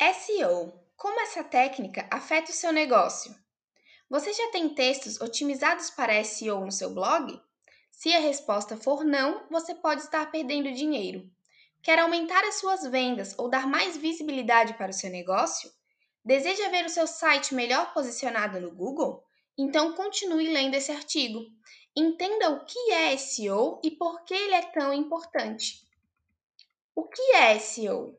SEO. Como essa técnica afeta o seu negócio? Você já tem textos otimizados para SEO no seu blog? Se a resposta for não, você pode estar perdendo dinheiro. Quer aumentar as suas vendas ou dar mais visibilidade para o seu negócio? Deseja ver o seu site melhor posicionado no Google? Então continue lendo esse artigo. Entenda o que é SEO e por que ele é tão importante. O que é SEO?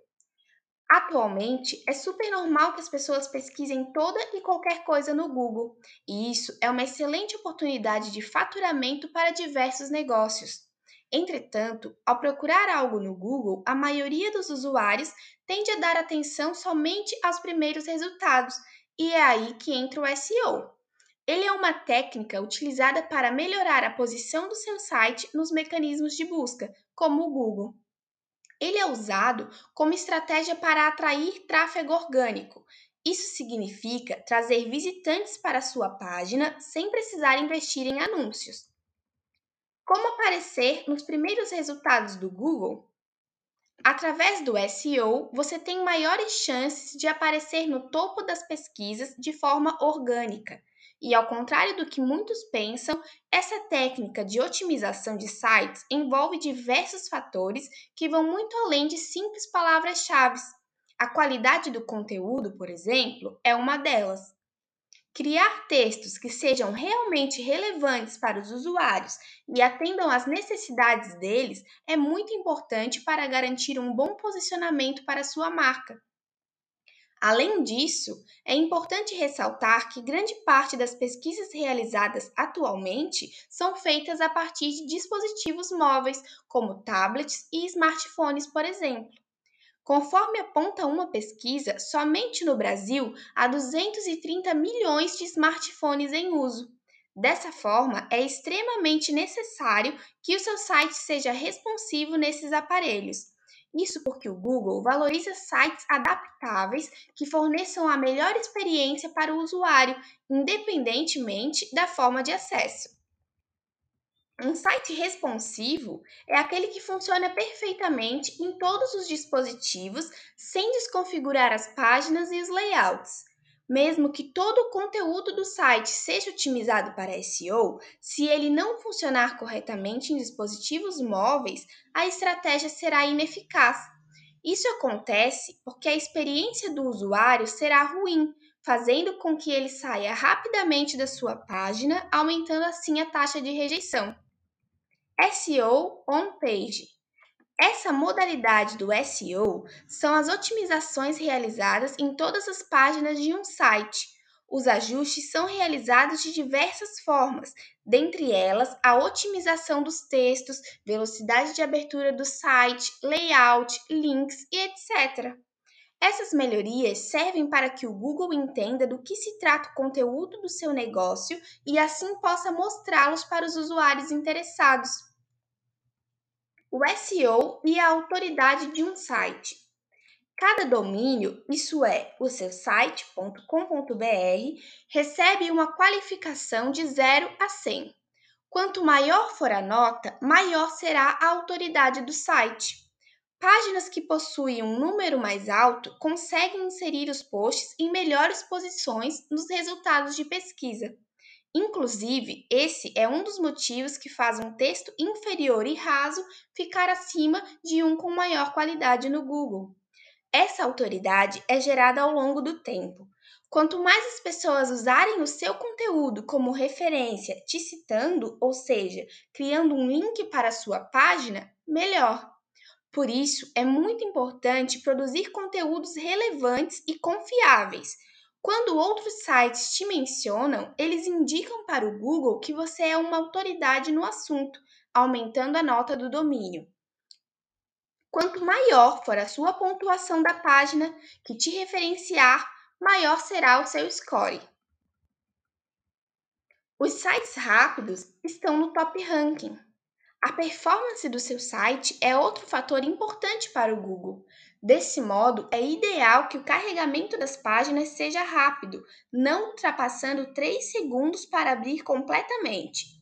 Atualmente, é super normal que as pessoas pesquisem toda e qualquer coisa no Google, e isso é uma excelente oportunidade de faturamento para diversos negócios. Entretanto, ao procurar algo no Google, a maioria dos usuários tende a dar atenção somente aos primeiros resultados, e é aí que entra o SEO. Ele é uma técnica utilizada para melhorar a posição do seu site nos mecanismos de busca, como o Google. Ele é usado como estratégia para atrair tráfego orgânico. Isso significa trazer visitantes para a sua página sem precisar investir em anúncios. Como aparecer nos primeiros resultados do Google? Através do SEO, você tem maiores chances de aparecer no topo das pesquisas de forma orgânica. E ao contrário do que muitos pensam, essa técnica de otimização de sites envolve diversos fatores que vão muito além de simples palavras-chave. A qualidade do conteúdo, por exemplo, é uma delas. Criar textos que sejam realmente relevantes para os usuários e atendam às necessidades deles é muito importante para garantir um bom posicionamento para sua marca. Além disso, é importante ressaltar que grande parte das pesquisas realizadas atualmente são feitas a partir de dispositivos móveis, como tablets e smartphones, por exemplo. Conforme aponta uma pesquisa, somente no Brasil há 230 milhões de smartphones em uso. Dessa forma, é extremamente necessário que o seu site seja responsivo nesses aparelhos. Isso porque o Google valoriza sites adaptáveis que forneçam a melhor experiência para o usuário, independentemente da forma de acesso. Um site responsivo é aquele que funciona perfeitamente em todos os dispositivos sem desconfigurar as páginas e os layouts. Mesmo que todo o conteúdo do site seja otimizado para SEO, se ele não funcionar corretamente em dispositivos móveis, a estratégia será ineficaz. Isso acontece porque a experiência do usuário será ruim, fazendo com que ele saia rapidamente da sua página, aumentando assim a taxa de rejeição. SEO on page essa modalidade do SEO são as otimizações realizadas em todas as páginas de um site. Os ajustes são realizados de diversas formas, dentre elas a otimização dos textos, velocidade de abertura do site, layout, links e etc. Essas melhorias servem para que o Google entenda do que se trata o conteúdo do seu negócio e assim possa mostrá-los para os usuários interessados o SEO e a autoridade de um site. Cada domínio, isso é, o seu site.com.br, recebe uma qualificação de 0 a 100. Quanto maior for a nota, maior será a autoridade do site. Páginas que possuem um número mais alto conseguem inserir os posts em melhores posições nos resultados de pesquisa. Inclusive, esse é um dos motivos que faz um texto inferior e raso ficar acima de um com maior qualidade no Google. Essa autoridade é gerada ao longo do tempo. Quanto mais as pessoas usarem o seu conteúdo como referência, te citando, ou seja, criando um link para a sua página, melhor. Por isso, é muito importante produzir conteúdos relevantes e confiáveis quando outros sites te mencionam, eles indicam para o Google que você é uma autoridade no assunto, aumentando a nota do domínio. Quanto maior for a sua pontuação da página que te referenciar, maior será o seu score. Os sites rápidos estão no top ranking. A performance do seu site é outro fator importante para o Google. Desse modo, é ideal que o carregamento das páginas seja rápido, não ultrapassando 3 segundos para abrir completamente.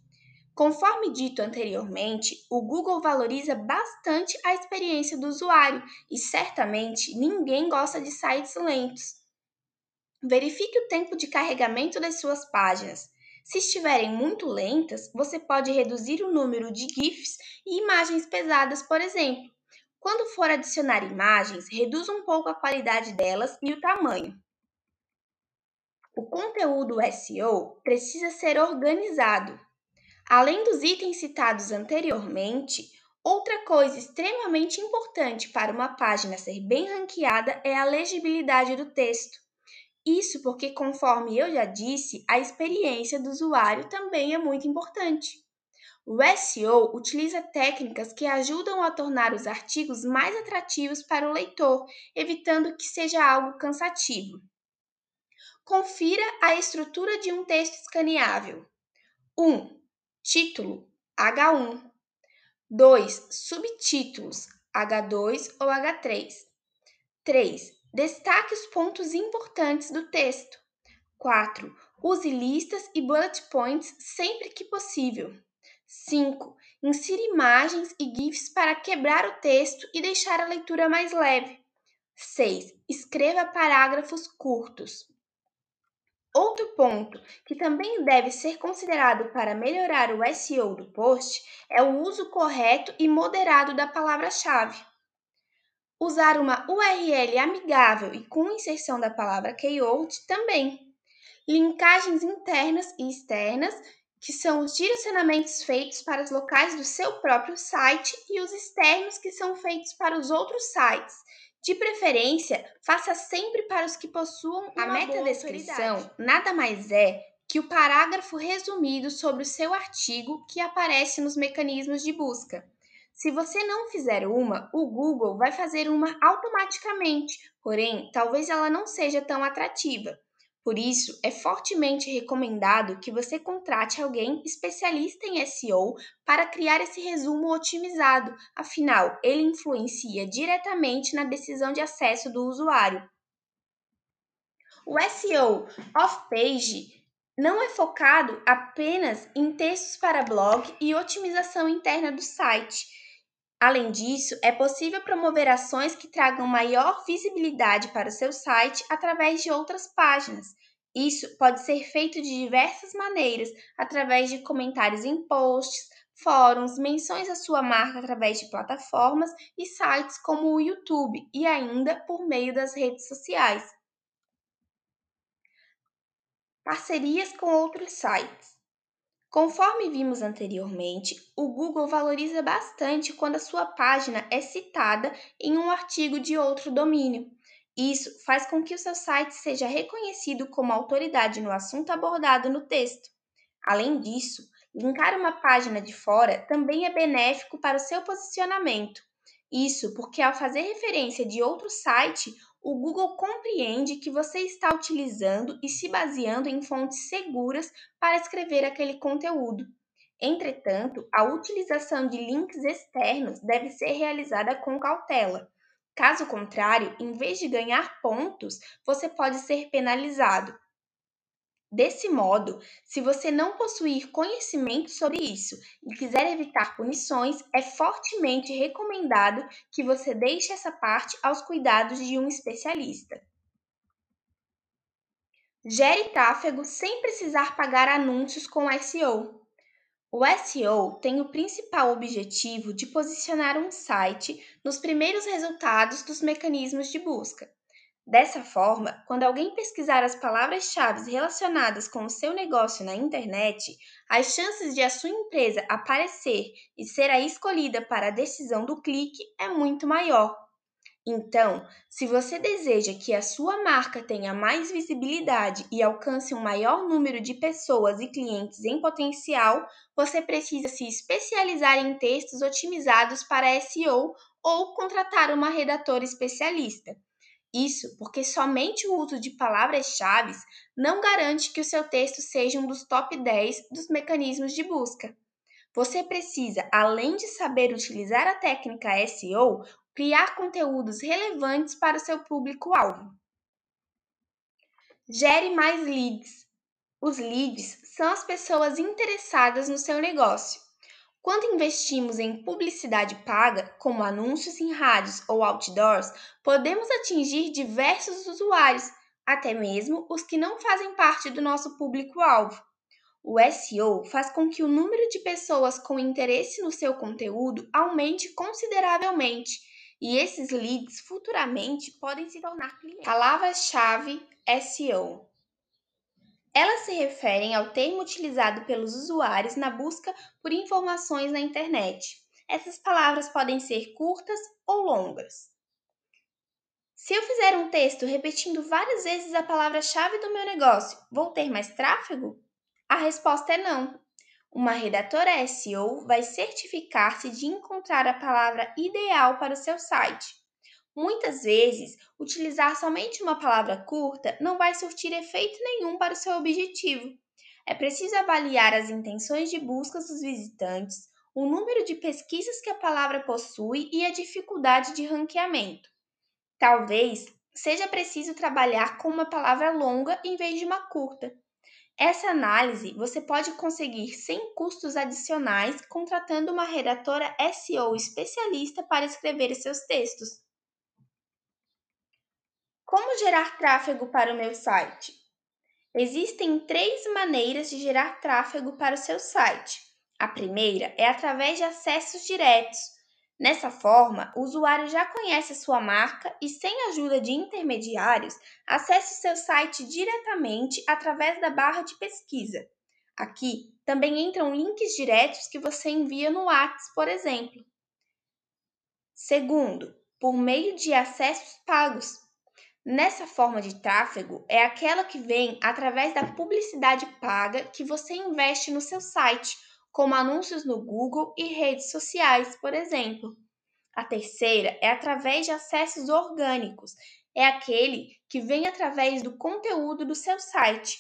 Conforme dito anteriormente, o Google valoriza bastante a experiência do usuário e certamente ninguém gosta de sites lentos. Verifique o tempo de carregamento das suas páginas. Se estiverem muito lentas, você pode reduzir o número de GIFs e imagens pesadas, por exemplo. Quando for adicionar imagens, reduza um pouco a qualidade delas e o tamanho. O conteúdo SEO precisa ser organizado. Além dos itens citados anteriormente, outra coisa extremamente importante para uma página ser bem ranqueada é a legibilidade do texto. Isso porque, conforme eu já disse, a experiência do usuário também é muito importante. O SEO utiliza técnicas que ajudam a tornar os artigos mais atrativos para o leitor, evitando que seja algo cansativo. Confira a estrutura de um texto escaneável. 1. Um, título H1. 2. Subtítulos H2 ou H3. 3. Destaque os pontos importantes do texto. 4. Use listas e bullet points sempre que possível. 5. Insira imagens e GIFs para quebrar o texto e deixar a leitura mais leve. 6. Escreva parágrafos curtos. Outro ponto que também deve ser considerado para melhorar o SEO do post é o uso correto e moderado da palavra-chave. Usar uma URL amigável e com inserção da palavra keyword também. Linkagens internas e externas, que são os direcionamentos feitos para os locais do seu próprio site, e os externos, que são feitos para os outros sites. De preferência, faça sempre para os que possuam a meta-descrição. Nada mais é que o parágrafo resumido sobre o seu artigo que aparece nos mecanismos de busca. Se você não fizer uma, o Google vai fazer uma automaticamente, porém, talvez ela não seja tão atrativa. Por isso, é fortemente recomendado que você contrate alguém especialista em SEO para criar esse resumo otimizado, afinal, ele influencia diretamente na decisão de acesso do usuário. O SEO off-page não é focado apenas em textos para blog e otimização interna do site Além disso, é possível promover ações que tragam maior visibilidade para o seu site através de outras páginas. Isso pode ser feito de diversas maneiras, através de comentários em posts, fóruns, menções à sua marca através de plataformas e sites como o YouTube e ainda por meio das redes sociais. Parcerias com outros sites. Conforme vimos anteriormente, o Google valoriza bastante quando a sua página é citada em um artigo de outro domínio. Isso faz com que o seu site seja reconhecido como autoridade no assunto abordado no texto. Além disso, linkar uma página de fora também é benéfico para o seu posicionamento. Isso porque, ao fazer referência de outro site, o Google compreende que você está utilizando e se baseando em fontes seguras para escrever aquele conteúdo. Entretanto, a utilização de links externos deve ser realizada com cautela. Caso contrário, em vez de ganhar pontos, você pode ser penalizado. Desse modo, se você não possuir conhecimento sobre isso e quiser evitar punições, é fortemente recomendado que você deixe essa parte aos cuidados de um especialista. Gere tráfego sem precisar pagar anúncios com SEO. O SEO tem o principal objetivo de posicionar um site nos primeiros resultados dos mecanismos de busca. Dessa forma, quando alguém pesquisar as palavras-chave relacionadas com o seu negócio na internet, as chances de a sua empresa aparecer e ser a escolhida para a decisão do clique é muito maior. Então, se você deseja que a sua marca tenha mais visibilidade e alcance um maior número de pessoas e clientes em potencial, você precisa se especializar em textos otimizados para SEO ou contratar uma redatora especialista. Isso porque somente o uso de palavras-chave não garante que o seu texto seja um dos top 10 dos mecanismos de busca. Você precisa, além de saber utilizar a técnica SEO, criar conteúdos relevantes para o seu público-alvo. Gere mais leads. Os leads são as pessoas interessadas no seu negócio. Quando investimos em publicidade paga, como anúncios em rádios ou outdoors, podemos atingir diversos usuários, até mesmo os que não fazem parte do nosso público-alvo. O SEO faz com que o número de pessoas com interesse no seu conteúdo aumente consideravelmente, e esses leads futuramente podem se tornar clientes. Palavra-chave SEO elas se referem ao termo utilizado pelos usuários na busca por informações na internet. Essas palavras podem ser curtas ou longas. Se eu fizer um texto repetindo várias vezes a palavra-chave do meu negócio, vou ter mais tráfego? A resposta é não. Uma redatora SEO vai certificar-se de encontrar a palavra ideal para o seu site. Muitas vezes, utilizar somente uma palavra curta não vai surtir efeito nenhum para o seu objetivo. É preciso avaliar as intenções de busca dos visitantes, o número de pesquisas que a palavra possui e a dificuldade de ranqueamento. Talvez seja preciso trabalhar com uma palavra longa em vez de uma curta. Essa análise você pode conseguir sem custos adicionais contratando uma redatora SEO especialista para escrever seus textos. Como gerar tráfego para o meu site? Existem três maneiras de gerar tráfego para o seu site. A primeira é através de acessos diretos. Nessa forma, o usuário já conhece a sua marca e, sem ajuda de intermediários, acessa o seu site diretamente através da barra de pesquisa. Aqui também entram links diretos que você envia no WhatsApp, por exemplo. Segundo, por meio de acessos pagos. Nessa forma de tráfego é aquela que vem através da publicidade paga que você investe no seu site, como anúncios no Google e redes sociais, por exemplo. A terceira é através de acessos orgânicos, é aquele que vem através do conteúdo do seu site.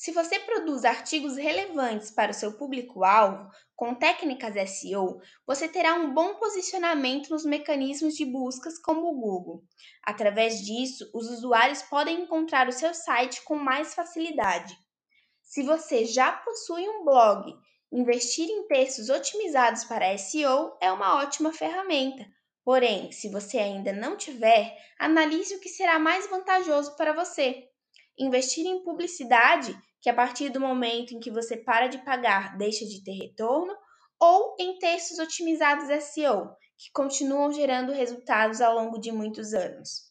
Se você produz artigos relevantes para o seu público-alvo com técnicas SEO, você terá um bom posicionamento nos mecanismos de buscas como o Google. Através disso, os usuários podem encontrar o seu site com mais facilidade. Se você já possui um blog, investir em textos otimizados para SEO é uma ótima ferramenta. Porém, se você ainda não tiver, analise o que será mais vantajoso para você. Investir em publicidade que a partir do momento em que você para de pagar deixa de ter retorno, ou em textos otimizados SEO, que continuam gerando resultados ao longo de muitos anos.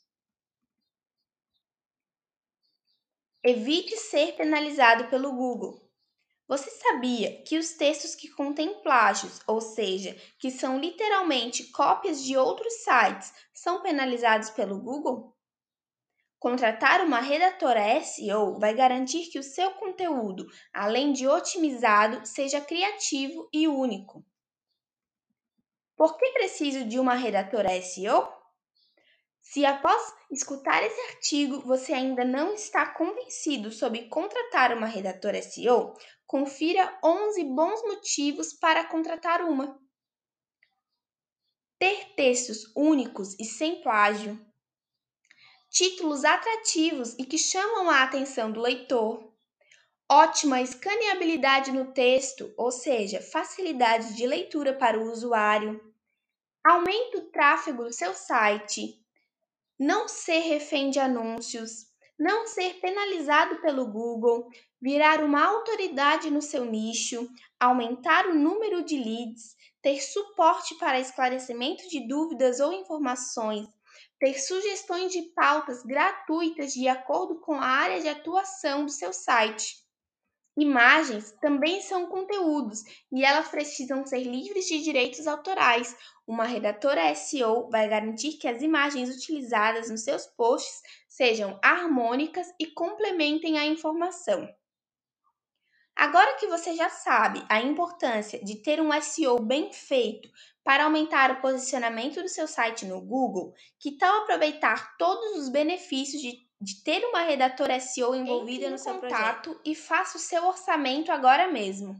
Evite ser penalizado pelo Google. Você sabia que os textos que contêm plágios, ou seja, que são literalmente cópias de outros sites, são penalizados pelo Google? Contratar uma redatora SEO vai garantir que o seu conteúdo, além de otimizado, seja criativo e único. Por que preciso de uma redatora SEO? Se após escutar esse artigo você ainda não está convencido sobre contratar uma redatora SEO, confira 11 bons motivos para contratar uma. Ter textos únicos e sem plágio títulos atrativos e que chamam a atenção do leitor, ótima escaneabilidade no texto, ou seja, facilidade de leitura para o usuário, aumenta o tráfego do seu site, não ser refém de anúncios, não ser penalizado pelo Google, virar uma autoridade no seu nicho, aumentar o número de leads, ter suporte para esclarecimento de dúvidas ou informações ter sugestões de pautas gratuitas de acordo com a área de atuação do seu site. Imagens também são conteúdos e elas precisam ser livres de direitos autorais. Uma redatora SEO vai garantir que as imagens utilizadas nos seus posts sejam harmônicas e complementem a informação. Agora que você já sabe a importância de ter um SEO bem feito para aumentar o posicionamento do seu site no Google, que tal aproveitar todos os benefícios de, de ter uma redatora SEO envolvida Entre no seu contato projeto e faça o seu orçamento agora mesmo.